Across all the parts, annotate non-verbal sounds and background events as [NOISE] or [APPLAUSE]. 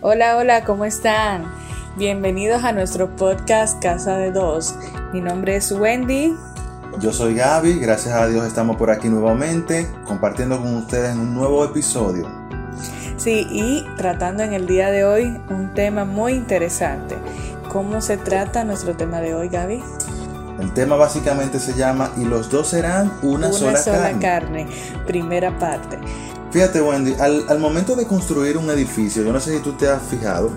Hola, hola, ¿cómo están? Bienvenidos a nuestro podcast Casa de Dos. Mi nombre es Wendy. Yo soy Gaby, gracias a Dios estamos por aquí nuevamente compartiendo con ustedes un nuevo episodio. Sí, y tratando en el día de hoy un tema muy interesante. ¿Cómo se trata nuestro tema de hoy, Gaby? El tema básicamente se llama Y los dos serán una, sola, carne. carne. Primera parte. Fíjate, Wendy, al, momento de construir un edificio, yo no sé si tú te has fijado,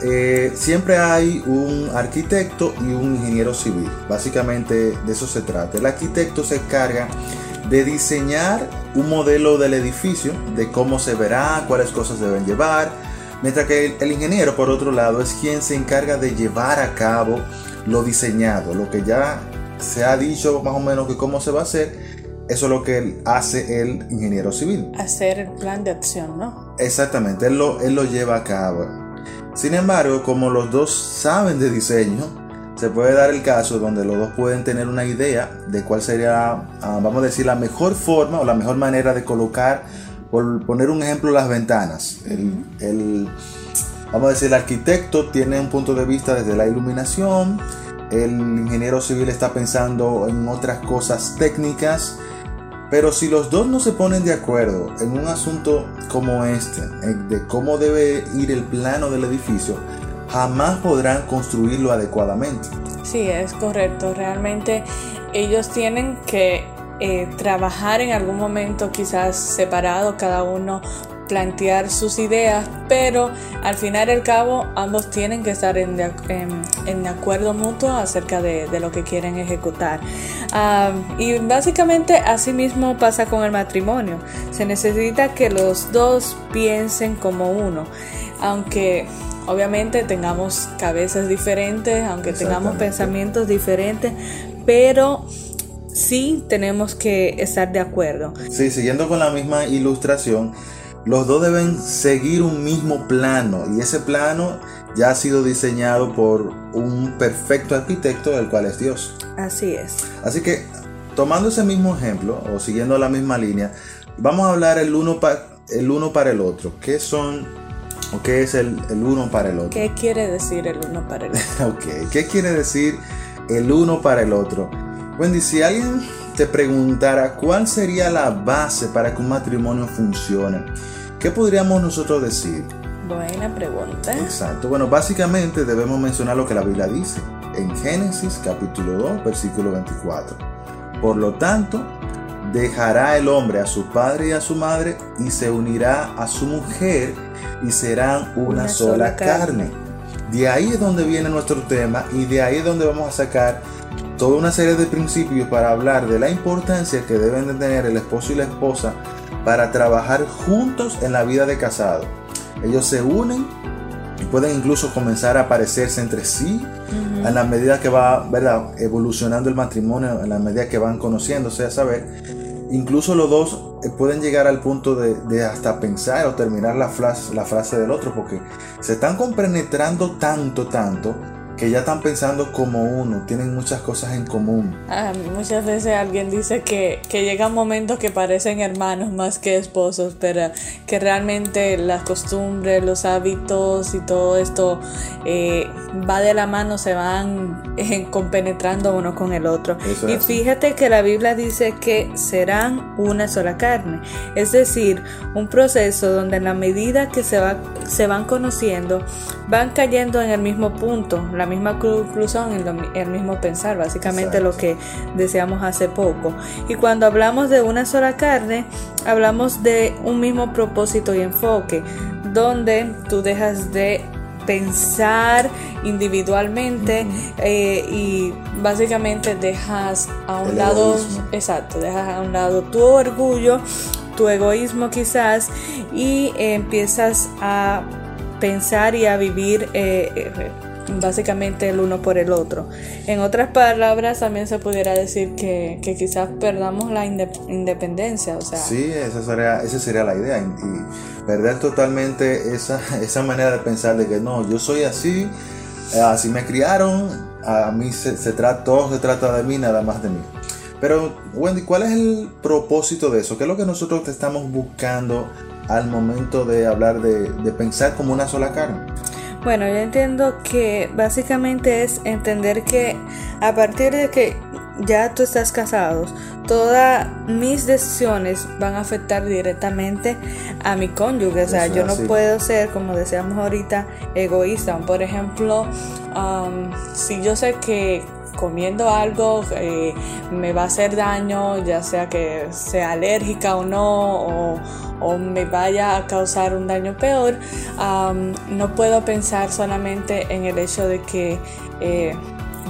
eh, siempre hay un arquitecto y un ingeniero civil. Básicamente de eso se trata. El arquitecto se encarga de diseñar un modelo del edificio, de cómo se verá, cuáles cosas deben llevar, mientras que el, ingeniero, por otro lado, es quien se encarga de llevar a cabo lo diseñado, lo que ya se ha dicho más o menos que cómo se va a hacer, eso es lo que hace el ingeniero civil. Hacer el plan de acción, ¿no? Exactamente, él lo, él lo lleva a cabo. Sin embargo, como los dos saben de diseño, se puede dar el caso donde los dos pueden tener una idea de cuál sería, ah, vamos a decir, la mejor forma o la mejor manera de colocar, por poner un ejemplo, las ventanas. el, vamos a decir, el arquitecto tiene un punto de vista desde la iluminación, el ingeniero civil está pensando en otras cosas técnicas, pero si los dos no se ponen de acuerdo en un asunto como este, de cómo debe ir el plano del edificio, jamás podrán construirlo adecuadamente. Sí, es correcto. Realmente ellos tienen que eh, trabajar en algún momento quizás separado cada uno plantear sus ideas, pero al final y al cabo ambos tienen que estar en, en, acuerdo mutuo acerca de, de, lo que quieren ejecutar. y básicamente así mismo pasa con el matrimonio. Se necesita que los dos piensen como uno, aunque obviamente tengamos cabezas diferentes, aunque tengamos pensamientos diferentes, pero sí tenemos que estar de acuerdo. Sí, siguiendo con la misma ilustración, los dos deben seguir un mismo plano y ese plano ya ha sido diseñado por un perfecto arquitecto, el cual es Dios. Así es. Así que, tomando ese mismo ejemplo o siguiendo la misma línea, vamos a hablar el uno, el uno para el otro. ¿Qué son o qué es el, el uno para el otro? ¿Qué quiere decir el uno para el otro? [LAUGHS] ok, ¿qué quiere decir el uno para el otro? Wendy, si alguien te preguntara cuál sería la base para que un matrimonio funcione, ¿qué podríamos nosotros decir? Buena pregunta. Exacto. Bueno, básicamente debemos mencionar lo que la Biblia dice en Génesis capítulo 2, versículo 24. Por lo tanto, dejará el hombre a su padre y a su madre y se unirá a su mujer y serán una, sola, carne. De ahí es donde viene nuestro tema y de ahí es donde vamos a sacar toda una serie de principios para hablar de la importancia que deben de tener el esposo y la esposa para trabajar juntos en la vida de casado. Ellos se unen y pueden incluso comenzar a parecerse entre sí en la medida que va ¿verdad? evolucionando el matrimonio, en la medida que van conociéndose, a saber. Incluso los dos eh, pueden llegar al punto de, hasta pensar o terminar la frase, la frase del otro, porque se están compenetrando tanto, tanto, que ya están pensando como uno, tienen muchas cosas en común. Ah, muchas veces alguien dice que, que llegan momentos que parecen hermanos más que esposos, pero que realmente las costumbres, los hábitos y todo esto eh, va de la mano, se van eh, compenetrando uno con el otro. Eso es y así. fíjate que la Biblia dice que serán una sola carne, es decir, un proceso donde en la medida que se, va, se van conociendo, van cayendo en el mismo punto, la misma conclusión, el, mismo pensar, básicamente Exacto. lo que deseamos hace poco. Y cuando hablamos de una sola carne, hablamos de un mismo propósito y enfoque, donde tú dejas de pensar individualmente eh, y básicamente dejas a un El lado, egoísmo. exacto, dejas a un lado tu orgullo, tu egoísmo quizás y empiezas a pensar y a vivir eh, eh, básicamente el uno por el otro. En otras palabras, también se pudiera decir que, quizás perdamos la inde- independencia, o sea, Sí, esa sería, esa sería la idea. Y, y perder totalmente esa, [LAUGHS] esa manera de pensar de que no, yo soy así, eh, así me criaron, a mí se, se trata, todo se trata de mí, nada más de mí. Pero, Wendy, ¿cuál es el propósito de eso? ¿Qué es lo que nosotros estamos buscando al momento de hablar de, de pensar como una sola carne? Bueno, yo entiendo que básicamente es entender que a partir de que ya tú estás casado, todas mis decisiones van a afectar directamente a mi cónyuge. O sea, Eso yo no así. puedo ser, como decíamos ahorita, egoísta. Por ejemplo, um, si yo sé que comiendo algo eh, me va a hacer daño, ya sea que sea alérgica o no, o, o me vaya a causar un daño peor, am, no puedo pensar solamente en el hecho de que, eh,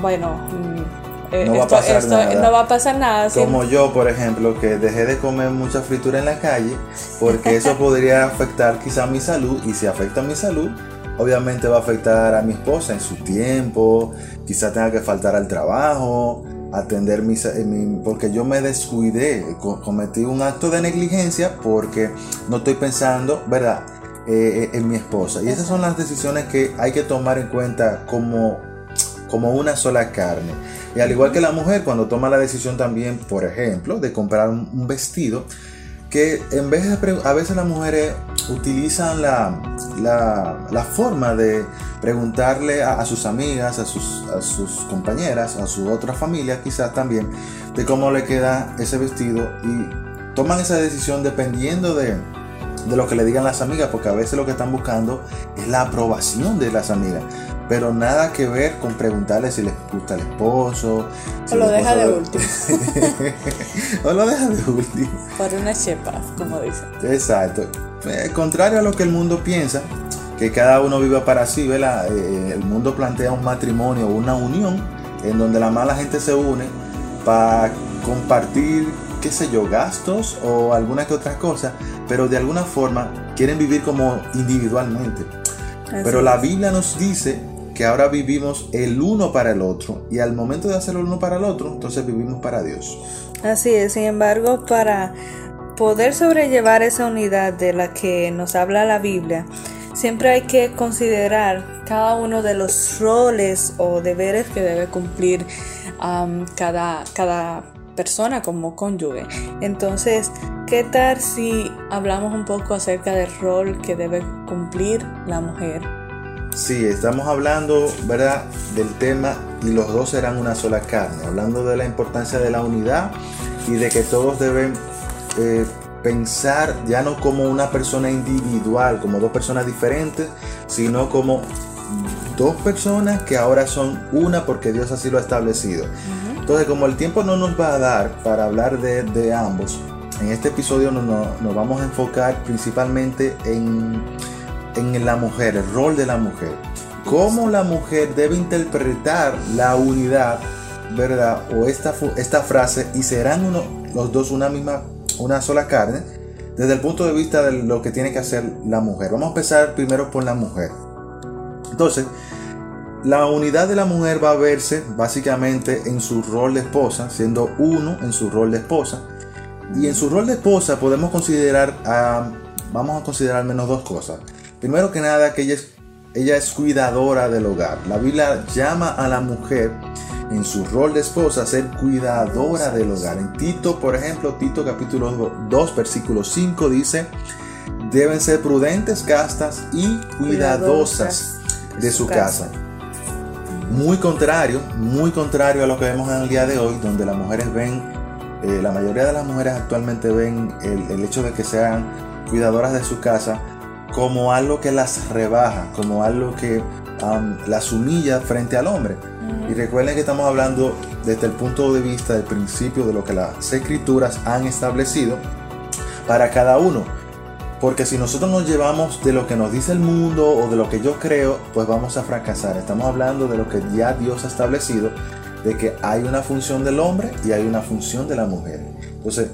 bueno, mm, eh, No va a esto- pasar esto nada. no va a pasar nada. Como yo, por ejemplo, que dejé de comer mucha fritura en la calle, porque eso [LAUGHS] podría afectar quizá mi salud, y si afecta mi salud, obviamente va a afectar a mi esposa en su tiempo, quizá tenga que faltar al trabajo, atender mis, eh, mi- porque yo me descuidé, co- cometí un acto de negligencia porque no estoy pensando, ¿verdad? Eh, en mi esposa. Y esas son las decisiones que hay que tomar en cuenta como como una sola carne. Y al igual que la mujer, cuando toma la decisión también, por ejemplo, de comprar un vestido, que en vez de, a veces las mujeres utilizan la, la, forma de preguntarle a, a sus amigas, a sus, a sus compañeras, a su otra familia quizás también, de cómo le queda ese vestido y toman esa decisión dependiendo de, de lo que le digan las amigas, porque a veces lo que están buscando es la aprobación de las amigas, pero nada que ver con preguntarle si les gusta el esposo. si O lo deja de esposo- [LAUGHS] o lo deja de último. por una chepa, como dicen. Exacto. Eh, contrario a lo que el mundo piensa, que cada uno viva para sí, ¿verdad? Eh, el mundo plantea un matrimonio, una unión, en donde la mala gente se une para compartir, qué sé yo, gastos o alguna que otra cosa, pero de alguna forma quieren vivir como individualmente. Así Pero la. Biblia nos dice que ahora vivimos el uno para el otro y al momento de hacer el uno para el otro, entonces vivimos para Dios. Así es, sin embargo, para poder sobrellevar esa unidad de la que nos habla la Biblia, siempre hay que considerar cada uno de los roles o deberes que debe cumplir cada, cada persona como cónyuge. Entonces, ¿qué tal si hablamos un poco acerca del rol que debe cumplir la mujer? Sí, estamos hablando, ¿verdad?, del tema y los dos serán una sola carne, hablando de la importancia de la unidad y de que todos deben eh, pensar ya no como una persona individual, como dos personas diferentes, sino como dos personas que ahora son una porque Dios así lo ha establecido. Entonces, como el tiempo no nos va a dar para hablar de, de ambos, en este episodio no- no- nos vamos a enfocar principalmente en, en la mujer, el rol de la mujer. Cómo la mujer debe interpretar la unidad, ¿verdad? O esta, esta frase, y serán uno, los dos una misma, una sola carne, desde el punto de vista de lo que tiene que hacer la mujer. Vamos a empezar primero por la mujer. Entonces, la unidad de la mujer va a verse básicamente en su rol de esposa, siendo uno en su rol de esposa. Y en su rol de esposa podemos considerar, vamos a considerar al menos dos cosas. Primero que nada, que ella es ella es cuidadora del hogar. La Biblia llama a la mujer en su rol de esposa a ser cuidadora del hogar. En Tito, por ejemplo, Tito capítulo 2, versículo 5 dice, deben ser prudentes, castas y cuidadosas de su casa. Muy contrario, muy contrario a lo que vemos en el día de hoy, donde las mujeres ven, eh, la mayoría de las mujeres actualmente ven el, hecho de que sean cuidadoras de su casa como algo que las rebaja, como algo que las humilla frente al hombre. Y recuerden que estamos hablando desde el punto de vista del principio de lo que las escrituras han establecido para cada uno. Porque si nosotros nos llevamos de lo que nos dice el mundo o de lo que yo creo, pues vamos a fracasar. Estamos hablando de lo que ya Dios ha establecido, de que hay una función del hombre y hay una función de la mujer. Entonces,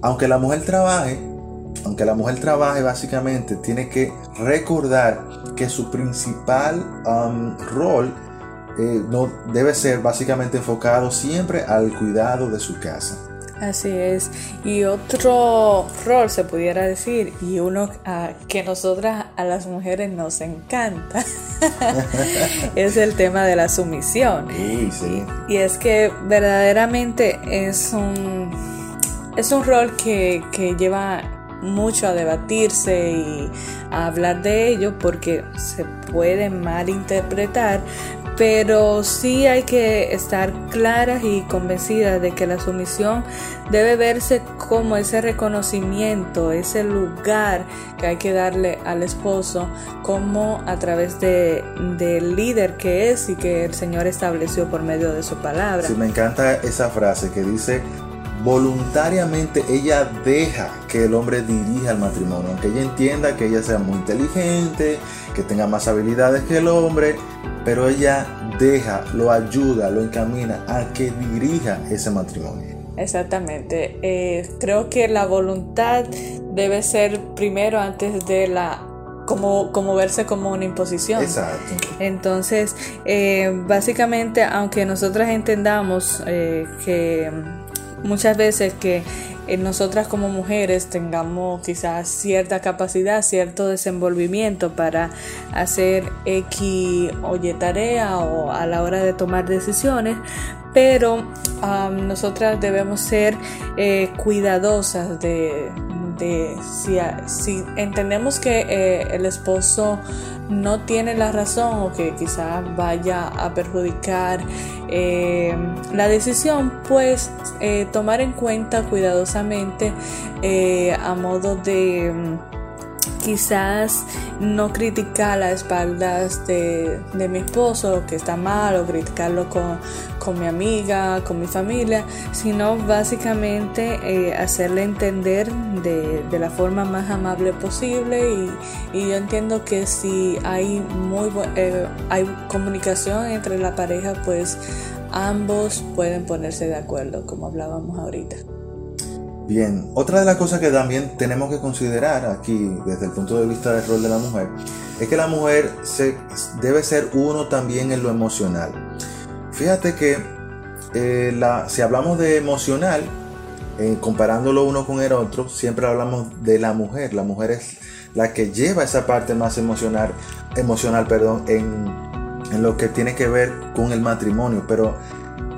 aunque la mujer trabaje, aunque la mujer trabaje básicamente, tiene que recordar que su principal um, rol eh, no, debe ser básicamente enfocado siempre al cuidado de su casa. Así es. Y otro rol se pudiera decir, y uno que nosotras a las mujeres nos encanta, [LAUGHS] es el tema de la sumisión. Y, es que verdaderamente es un, es un rol que, que lleva mucho a debatirse y a hablar de ello porque se puede malinterpretar, pero sí hay que estar claras y convencidas de que la sumisión debe verse como ese reconocimiento, ese lugar que hay que darle al esposo, como a través de, del líder que es y que el Señor estableció por medio de su palabra. Sí, me encanta esa frase que dice, voluntariamente ella deja que el hombre dirija el matrimonio, aunque ella entienda que ella sea muy inteligente, que tenga más habilidades que el hombre, pero ella deja, lo ayuda, lo encamina a que dirija ese matrimonio. Exactamente. Eh, creo que la voluntad debe ser primero antes de la como, como verse como una imposición. Exacto. Entonces, eh, básicamente, aunque nosotras entendamos eh, que muchas veces que nosotras como mujeres tengamos quizás cierta capacidad, cierto desenvolvimiento para hacer X o Y tarea o a la hora de tomar decisiones, pero nosotras debemos ser eh, cuidadosas de, si, entendemos que eh, el esposo no tiene la razón o que quizás vaya a perjudicar eh, la decisión, pues eh, tomar en cuenta cuidadosamente a modo de quizás no criticar las espaldas de, mi esposo que está mal o criticarlo con, mi amiga, con mi familia, sino básicamente eh, hacerle entender de, la forma más amable posible y, yo entiendo que si hay muy eh, hay comunicación entre la pareja pues ambos pueden ponerse de acuerdo como hablábamos ahorita. Bien, otra de las cosas que también tenemos que considerar aquí desde el punto de vista del rol de la mujer es que la mujer se, debe ser uno también en lo emocional. Fíjate que eh, si hablamos de emocional, eh, comparándolo uno con el otro, siempre hablamos de la mujer. La mujer es la que lleva esa parte más emocional, emocional perdón, en, en lo que tiene que ver con el matrimonio. Pero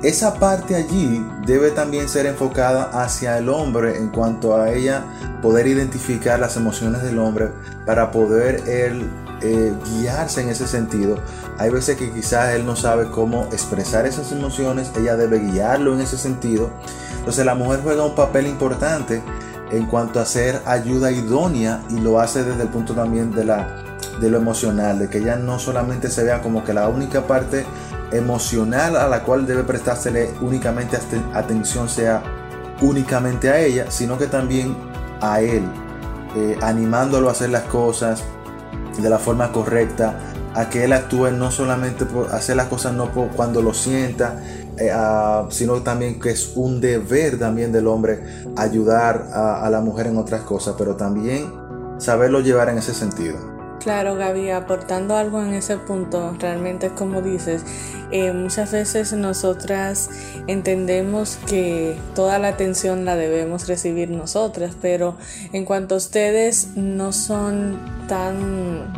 esa parte allí debe también ser enfocada hacia el hombre en cuanto a ella poder identificar las emociones del hombre para poder él eh, guiarse en ese sentido. Hay veces que quizás él no sabe cómo expresar esas emociones, ella debe guiarlo en ese sentido. Entonces la mujer juega un papel importante en cuanto a ser ayuda idónea y lo hace desde el punto también de la de lo emocional, de que ella no solamente se vea como que la única parte emocional a la cual debe prestársele únicamente atención sea únicamente a ella, sino que también a él, eh, animándolo a hacer las cosas de la forma correcta, a que él actúe no solamente por hacer las cosas no por cuando lo sienta, eh, sino también que es un deber también del hombre ayudar a la mujer en otras cosas, pero también saberlo llevar en ese sentido. Claro, Gaby, aportando algo en ese punto, realmente como dices, eh, muchas veces nosotras entendemos que toda la atención la debemos recibir nosotras, pero en cuanto a ustedes no son tan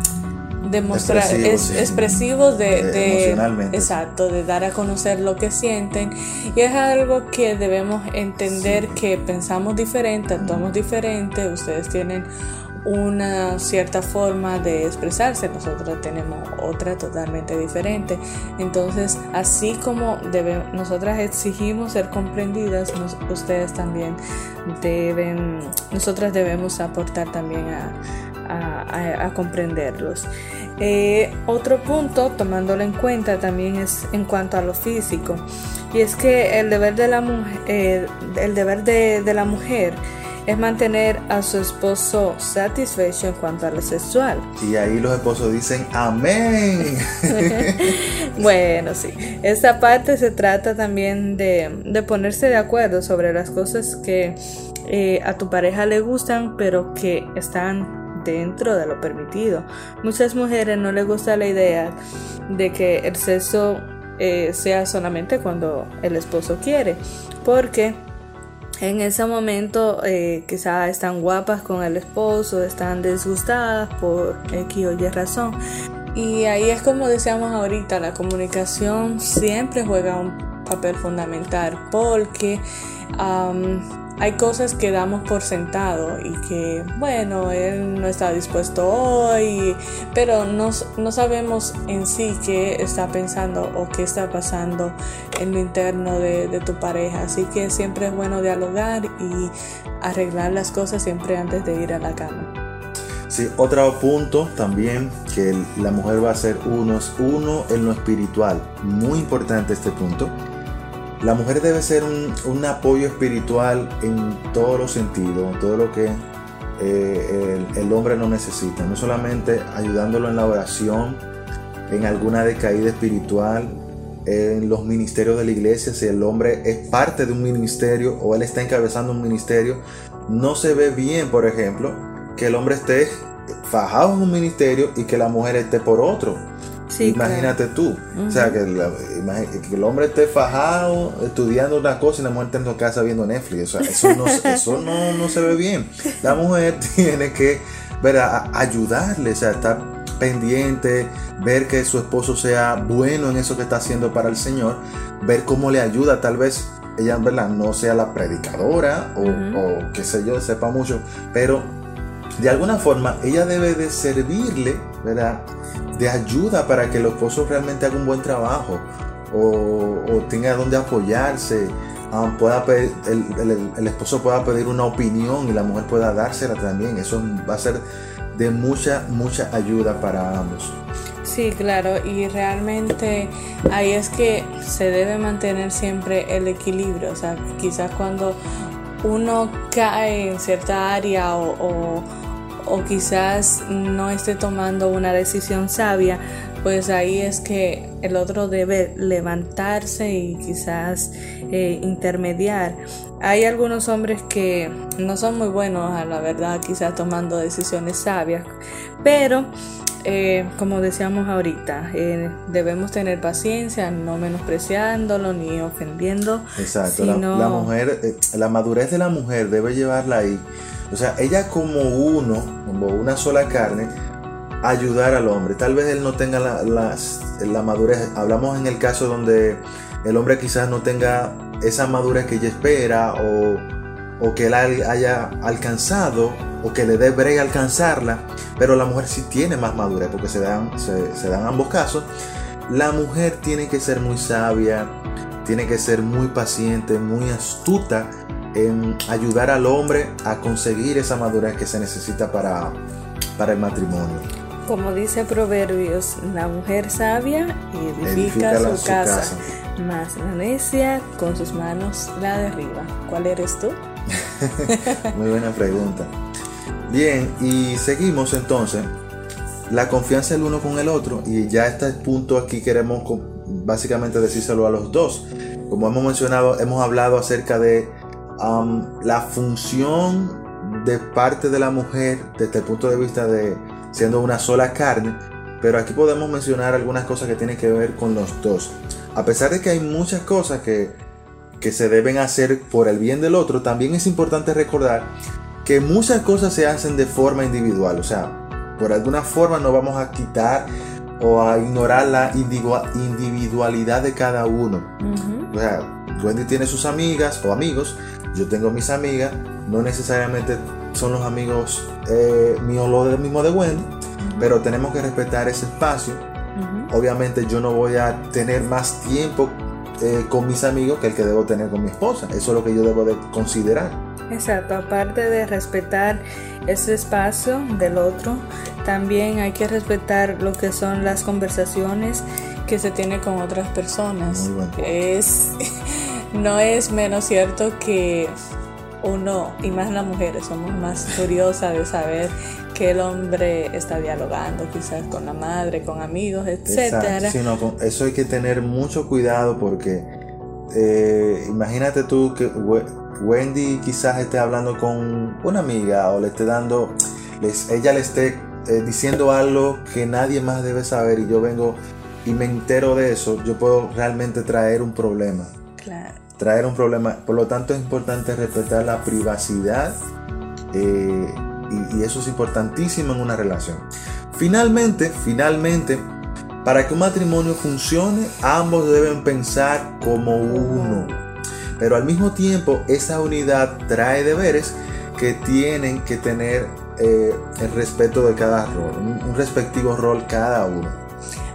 demostrar Expresivos, es, sí. expresivos de, Eh, de- emocionalmente. exacto de dar a conocer lo que sienten y es algo que debemos entender que pensamos diferente actuamos diferente ustedes tienen una cierta forma de expresarse nosotros tenemos otra totalmente diferente entonces así como debe, nosotras exigimos ser comprendidas ustedes también deben nosotras debemos aportar también a, a- comprenderlos. Eh, otro punto, tomándolo en cuenta, también es en cuanto a lo físico, y es que el deber de la mujer, el deber de, de la mujer es mantener a su esposo satisfecho en cuanto a lo sexual. Y ahí los esposos dicen amén. [LAUGHS] Bueno, sí. Esta parte se trata también de, de ponerse de acuerdo sobre las cosas que eh, a tu pareja le gustan, pero que están dentro de lo permitido. Muchas mujeres no les gusta la idea de que el sexo eh, sea solamente cuando el esposo quiere, porque en ese momento eh, quizá están guapas con el esposo, están disgustadas por X o Y razón. Y ahí es como decíamos ahorita, la comunicación siempre juega un papel fundamental porque hay cosas que damos por sentado y que, bueno, él no está dispuesto hoy, pero no, no sabemos en sí qué está pensando o qué está pasando en lo interno de, de tu pareja. Así que siempre es bueno dialogar y arreglar las cosas siempre antes de ir a la cama. Sí, otro punto también que la mujer va a ser uno es uno en lo espiritual. Muy importante este punto. La mujer debe ser un, apoyo espiritual en todos los sentidos, en todo lo que eh, el, el hombre no necesita. No solamente ayudándolo en la oración, en alguna decaída espiritual, en los ministerios de la iglesia, si el hombre es parte de un ministerio o él está encabezando un ministerio, no se ve bien, por ejemplo, que el hombre esté fajado en un ministerio y que la mujer esté por otro. Sí, Imagínate tú. O sea, que, la- imagi- que el hombre esté fajado estudiando una cosa y la mujer esté en su casa viendo Netflix. O sea, eso no, [LAUGHS] eso no, no se ve bien. La mujer [LAUGHS] tiene que. A- ayudarle, o sea, estar pendiente, ver que su esposo sea bueno en eso que está haciendo para el Señor, ver cómo le ayuda, tal vez ella ¿verdad? no sea la predicadora o, Ujú. o qué sé yo, sepa mucho, pero de alguna forma ella debe de servirle, ¿verdad? De ayuda para que el esposo realmente haga un buen trabajo o, tenga donde apoyarse. pueda el, esposo pueda pedir una opinión y la mujer pueda dársela también. Eso va a ser de mucha, mucha ayuda para ambos. Sí, claro, y realmente ahí es que se debe mantener siempre el equilibrio, o sea, quizás cuando uno cae en cierta área o, o quizás no esté tomando una decisión sabia, pues ahí es que el otro debe levantarse y quizás eh, intermediar. Hay algunos hombres que no son muy buenos, a la verdad, quizás tomando decisiones sabias, pero eh, como decíamos ahorita, eh, debemos tener paciencia, no menospreciándolo ni ofendiendo. Exacto. La, sino- la mujer, eh, la madurez de la mujer debe llevarla ahí. O sea, ella como uno, como una sola carne, ayudar al hombre. Tal vez él no tenga la, la madurez. Hablamos en el caso donde el hombre quizás no tenga esa madurez que ella espera o, o que él hay- haya alcanzado o que le brega alcanzarla, pero la mujer sí tiene más madurez porque se dan, se dan ambos casos. La mujer tiene que ser muy sabia, tiene que ser muy paciente, muy astuta en ayudar al hombre a conseguir esa madurez que se necesita para, para el matrimonio. Como dice Proverbios, la mujer sabia edifica, Edifica su, su casa, casa. mas la necia con sus manos la derriba. ¿Cuál eres tú? [LAUGHS] Muy buena pregunta. Bien, y seguimos entonces. La confianza el uno con el otro. Y ya este punto aquí queremos básicamente decírselo a los dos. Como hemos mencionado, hemos hablado acerca de um, la función de parte de la mujer desde el punto de vista de siendo una sola carne. Pero aquí podemos mencionar algunas cosas que tienen que ver con los dos. A pesar de que hay muchas cosas que, que se deben hacer por el bien del otro, también es importante recordar que muchas cosas se hacen de forma individual. O sea, por alguna forma no vamos a quitar o a ignorar la individualidad de cada uno. O sea, Wendy tiene sus amigas o amigos, yo tengo mis amigas, no necesariamente son los amigos eh, míos los mismo de Wendy, pero tenemos que respetar ese espacio. Obviamente yo no voy a tener más tiempo eh, con mis amigos que el que debo tener con mi esposa. Eso es lo que yo debo de considerar. Exacto, aparte de respetar ese espacio del otro, también hay que respetar lo que son las conversaciones que se tiene con otras personas. Es, [LAUGHS] no es menos cierto que uno, y más las mujeres, somos más curiosas de saber que el hombre está dialogando, quizás con la madre, con amigos, etcétera. eso hay que tener mucho cuidado porque eh, imagínate tú que Wendy quizás esté hablando con una amiga o le esté dando, les, ella le esté eh, diciendo algo que nadie más debe saber y yo vengo y me entero de eso, yo puedo realmente traer un problema. Traer un problema. Por lo tanto es importante respetar la privacidad eh, y, eso es importantísimo en una relación. Finalmente, finalmente, para que un matrimonio funcione, ambos deben pensar como uno. Pero al mismo tiempo, esa unidad trae deberes que tienen que tener eh, el respeto de cada rol, un, respectivo rol cada uno.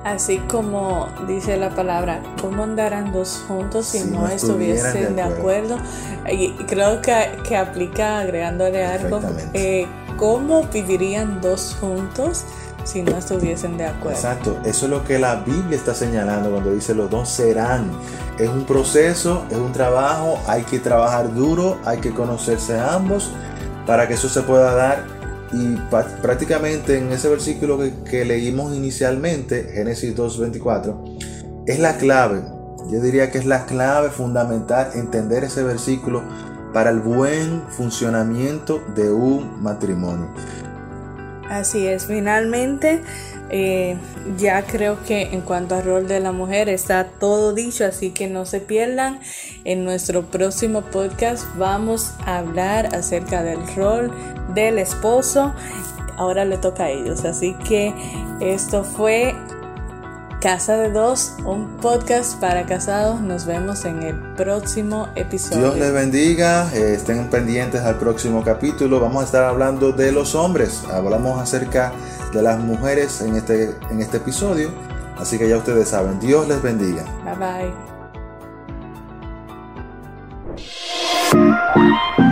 Así como dice la palabra, ¿cómo andarán dos juntos si, no, estuviesen de acuerdo? Y creo que, que aplica agregándole algo. Eh, ¿Cómo vivirían dos juntos si no estuviesen de acuerdo? Exacto, eso es lo que la Biblia está señalando cuando dice los dos serán. Es un proceso, es un trabajo, hay que trabajar duro, hay que conocerse ambos para que eso se pueda dar y prácticamente en ese versículo que, leímos inicialmente, Génesis 2.24, es la clave. Yo diría que es la clave fundamental entender ese versículo para el buen funcionamiento de un matrimonio. Así es, finalmente eh, ya creo que en cuanto al rol de la mujer está todo dicho, así que no se pierdan. En nuestro próximo podcast vamos a hablar acerca del rol del esposo. Ahora le toca a ellos, así que esto fue Casa de Dos, un podcast para casados. Nos vemos en el próximo episodio. Dios les bendiga, eh, estén pendientes al próximo capítulo. Vamos a estar hablando de los hombres. Hablamos acerca de las mujeres en este, en este episodio. Así que ya ustedes saben, Dios les bendiga. Bye bye.